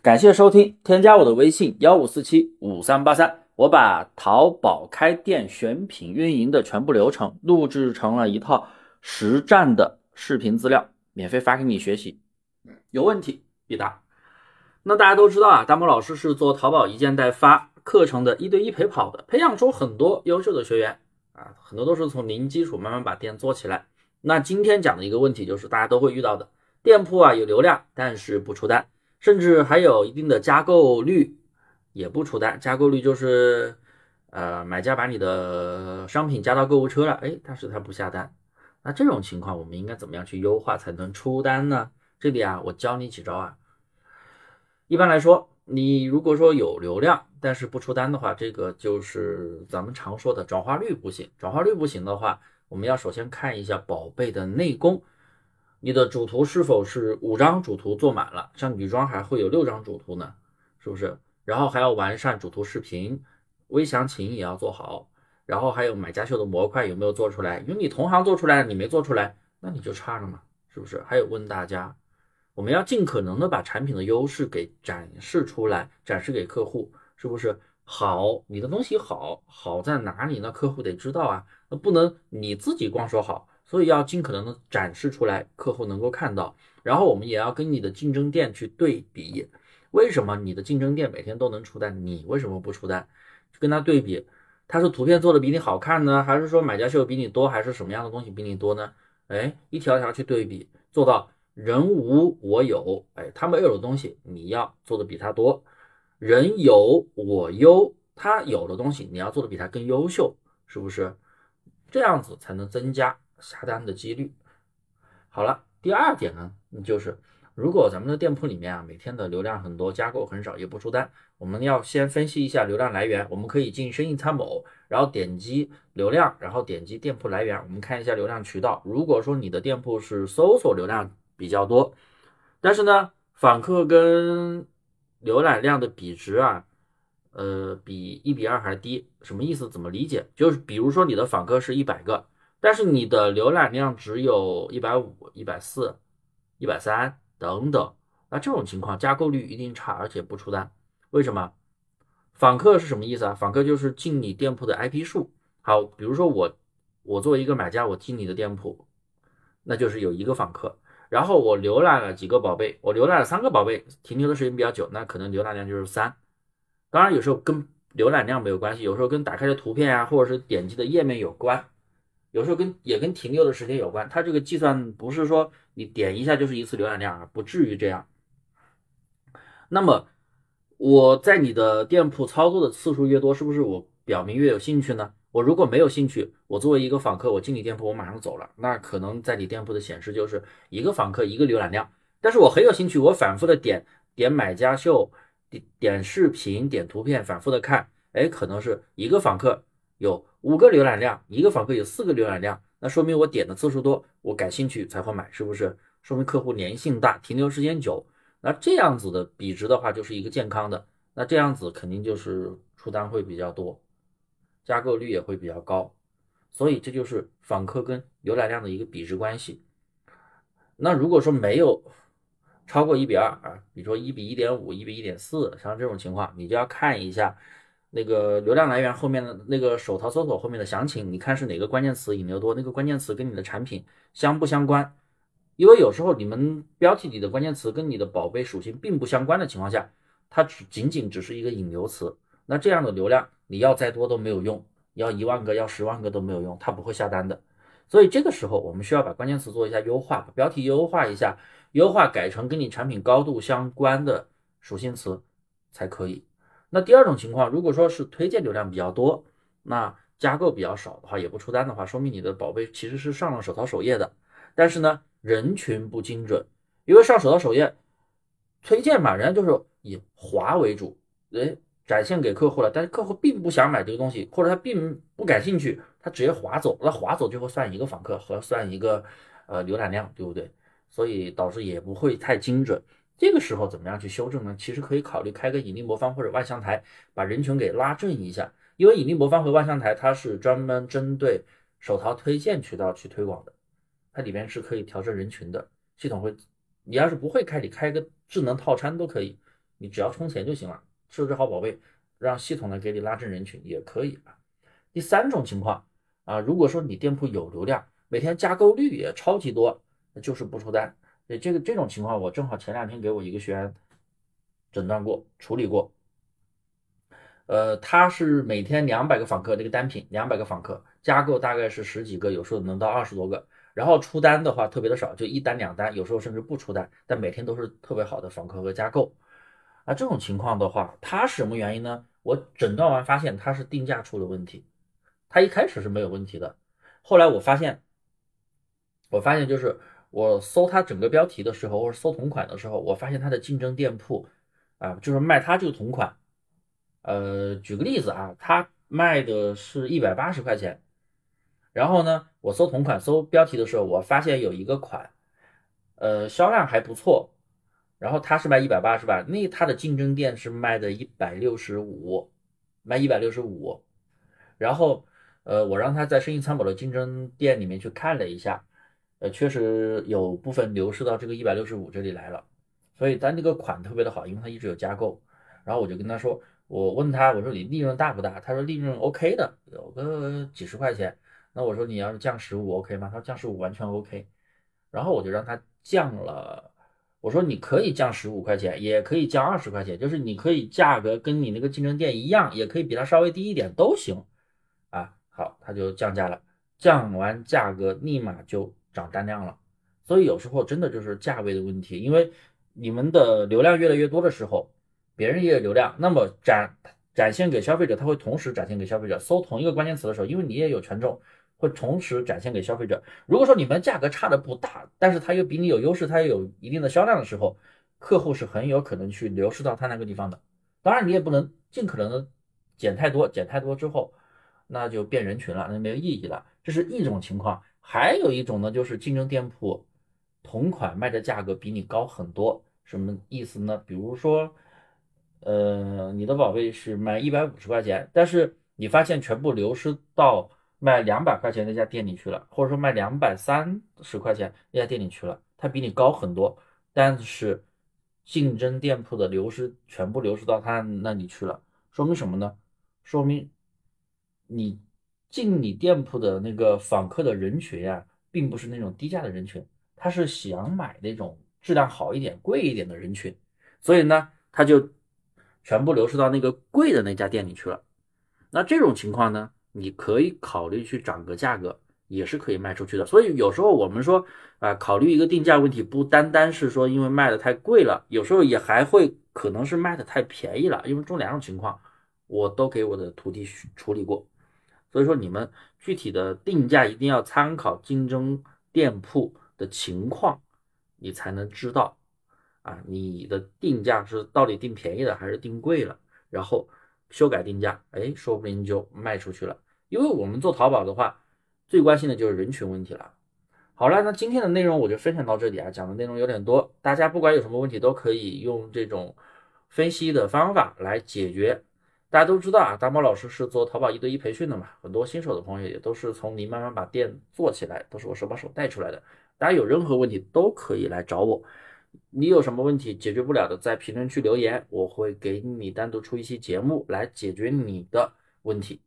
感谢收听，添加我的微信幺五四七五三八三，我把淘宝开店选品运营的全部流程录制成了一套实战的视频资料，免费发给你学习，有问题必答。那大家都知道啊，大木老师是做淘宝一件代发课程的一对一陪跑的，培养出很多优秀的学员啊，很多都是从零基础慢慢把店做起来。那今天讲的一个问题就是大家都会遇到的，店铺啊有流量，但是不出单。甚至还有一定的加购率，也不出单。加购率就是，呃，买家把你的商品加到购物车了，哎，但是他不下单。那这种情况，我们应该怎么样去优化才能出单呢？这里啊，我教你几招啊。一般来说，你如果说有流量，但是不出单的话，这个就是咱们常说的转化率不行。转化率不行的话，我们要首先看一下宝贝的内功。你的主图是否是五张主图做满了？像女装还会有六张主图呢，是不是？然后还要完善主图视频，微详情也要做好。然后还有买家秀的模块有没有做出来？因为你同行做出来了，你没做出来，那你就差了嘛，是不是？还有问大家，我们要尽可能的把产品的优势给展示出来，展示给客户，是不是？好，你的东西好，好在哪里？那客户得知道啊，那不能你自己光说好。所以要尽可能的展示出来，客户能够看到。然后我们也要跟你的竞争店去对比，为什么你的竞争店每天都能出单，你为什么不出单？去跟他对比，他是图片做的比你好看呢，还是说买家秀比你多，还是什么样的东西比你多呢？哎，一条条去对比，做到人无我有。哎，他没有的东西你要做的比他多，人有我优，他有的东西你要做的比他更优秀，是不是？这样子才能增加。下单的几率好了，第二点呢，就是如果咱们的店铺里面啊，每天的流量很多，加购很少，也不出单，我们要先分析一下流量来源。我们可以进生意参谋，然后点击流量，然后点击店铺来源，我们看一下流量渠道。如果说你的店铺是搜索流量比较多，但是呢，访客跟浏览量的比值啊，呃，比一比二还低，什么意思？怎么理解？就是比如说你的访客是一百个。但是你的浏览量只有一百五、一百四、一百三等等，那这种情况加购率一定差，而且不出单。为什么？访客是什么意思啊？访客就是进你店铺的 IP 数。好，比如说我，我作为一个买家，我进你的店铺，那就是有一个访客。然后我浏览了几个宝贝，我浏览了三个宝贝，停留的时间比较久，那可能浏览量就是三。当然有时候跟浏览量没有关系，有时候跟打开的图片啊，或者是点击的页面有关。有时候跟也跟停留的时间有关，它这个计算不是说你点一下就是一次浏览量啊，不至于这样。那么我在你的店铺操作的次数越多，是不是我表明越有兴趣呢？我如果没有兴趣，我作为一个访客，我进你店铺我马上走了，那可能在你店铺的显示就是一个访客一个浏览量。但是我很有兴趣，我反复的点点买家秀，点点视频，点图片，反复的看，哎，可能是一个访客有。五个浏览量，一个访客有四个浏览量，那说明我点的次数多，我感兴趣才会买，是不是？说明客户粘性大，停留时间久。那这样子的比值的话，就是一个健康的。那这样子肯定就是出单会比较多，加购率也会比较高。所以这就是访客跟浏览量的一个比值关系。那如果说没有超过一比二啊，比如说一比一点五、一比一点四，像这种情况，你就要看一下。那个流量来源后面的那个手淘搜索后面的详情，你看是哪个关键词引流多？那个关键词跟你的产品相不相关？因为有时候你们标题里的关键词跟你的宝贝属性并不相关的情况下，它只仅仅只是一个引流词。那这样的流量你要再多都没有用，要一万个要十万个都没有用，它不会下单的。所以这个时候我们需要把关键词做一下优化，把标题优化一下，优化改成跟你产品高度相关的属性词才可以。那第二种情况，如果说是推荐流量比较多，那加购比较少的话，也不出单的话，说明你的宝贝其实是上了手淘首页的，但是呢，人群不精准，因为上手淘首页推荐嘛，人家就是以滑为主，哎，展现给客户了，但是客户并不想买这个东西，或者他并不感兴趣，他直接划走，那划走就会算一个访客和算一个呃浏览量，对不对？所以导致也不会太精准。这个时候怎么样去修正呢？其实可以考虑开个引力魔方或者万象台，把人群给拉正一下。因为引力魔方和万象台它是专门针对手淘推荐渠道去推广的，它里面是可以调整人群的。系统会，你要是不会开，你开个智能套餐都可以，你只要充钱就行了，设置好宝贝，让系统呢给你拉正人群也可以啊。第三种情况啊，如果说你店铺有流量，每天加购率也超级多，就是不出单。对这个这种情况，我正好前两天给我一个学员诊断过、处理过。呃，他是每天两百个访客，这个单品两百个访客加购大概是十几个，有时候能到二十多个。然后出单的话特别的少，就一单两单，有时候甚至不出单，但每天都是特别好的访客和加购。啊，这种情况的话，他是什么原因呢？我诊断完发现他是定价出了问题。他一开始是没有问题的，后来我发现，我发现就是我搜他整个标题的时候，或者搜同款的时候，我发现他的竞争店铺啊，就是卖他这个同款。呃，举个例子啊，他卖的是一百八十块钱。然后呢，我搜同款搜标题的时候，我发现有一个款，呃，销量还不错。然后他是卖一百八十吧？那他的竞争店是卖的一百六十五，卖一百六十五。然后，呃，我让他在生意参谋的竞争店里面去看了一下，呃，确实有部分流失到这个一百六十五这里来了。所以咱这个款特别的好，因为他一直有加购。然后我就跟他说，我问他，我说你利润大不大？他说利润 OK 的，有个几十块钱。那我说你要是降十五 OK 吗？他说降十五完全 OK，然后我就让他降了。我说你可以降十五块钱，也可以降二十块钱，就是你可以价格跟你那个竞争店一样，也可以比他稍微低一点都行。啊，好，他就降价了，降完价格立马就涨单量了。所以有时候真的就是价位的问题，因为你们的流量越来越多的时候，别人也有流量，那么展展现给消费者，他会同时展现给消费者。搜同一个关键词的时候，因为你也有权重。会同时展现给消费者。如果说你们价格差的不大，但是他又比你有优势，他又有一定的销量的时候，客户是很有可能去流失到他那个地方的。当然，你也不能尽可能的减太多，减太多之后，那就变人群了，那没有意义了。这是一种情况。还有一种呢，就是竞争店铺同款卖的价格比你高很多，什么意思呢？比如说，呃，你的宝贝是卖一百五十块钱，但是你发现全部流失到。卖两百块钱那家店里去了，或者说卖两百三十块钱那家店里去了，它比你高很多，但是竞争店铺的流失全部流失到他那里去了，说明什么呢？说明你进你店铺的那个访客的人群啊，并不是那种低价的人群，他是想买那种质量好一点、贵一点的人群，所以呢，他就全部流失到那个贵的那家店里去了。那这种情况呢？你可以考虑去涨个价格，也是可以卖出去的。所以有时候我们说啊，考虑一个定价问题，不单单是说因为卖的太贵了，有时候也还会可能是卖的太便宜了。因为这两种情况，我都给我的徒弟处理过。所以说你们具体的定价一定要参考竞争店铺的情况，你才能知道啊，你的定价是到底定便宜了还是定贵了，然后修改定价，哎，说不定就卖出去了。因为我们做淘宝的话，最关心的就是人群问题了。好了，那今天的内容我就分享到这里啊，讲的内容有点多，大家不管有什么问题都可以用这种分析的方法来解决。大家都知道啊，大猫老师是做淘宝一对一培训的嘛，很多新手的朋友也都是从零慢慢把店做起来，都是我手把手带出来的。大家有任何问题都可以来找我，你有什么问题解决不了的，在评论区留言，我会给你单独出一期节目来解决你的问题。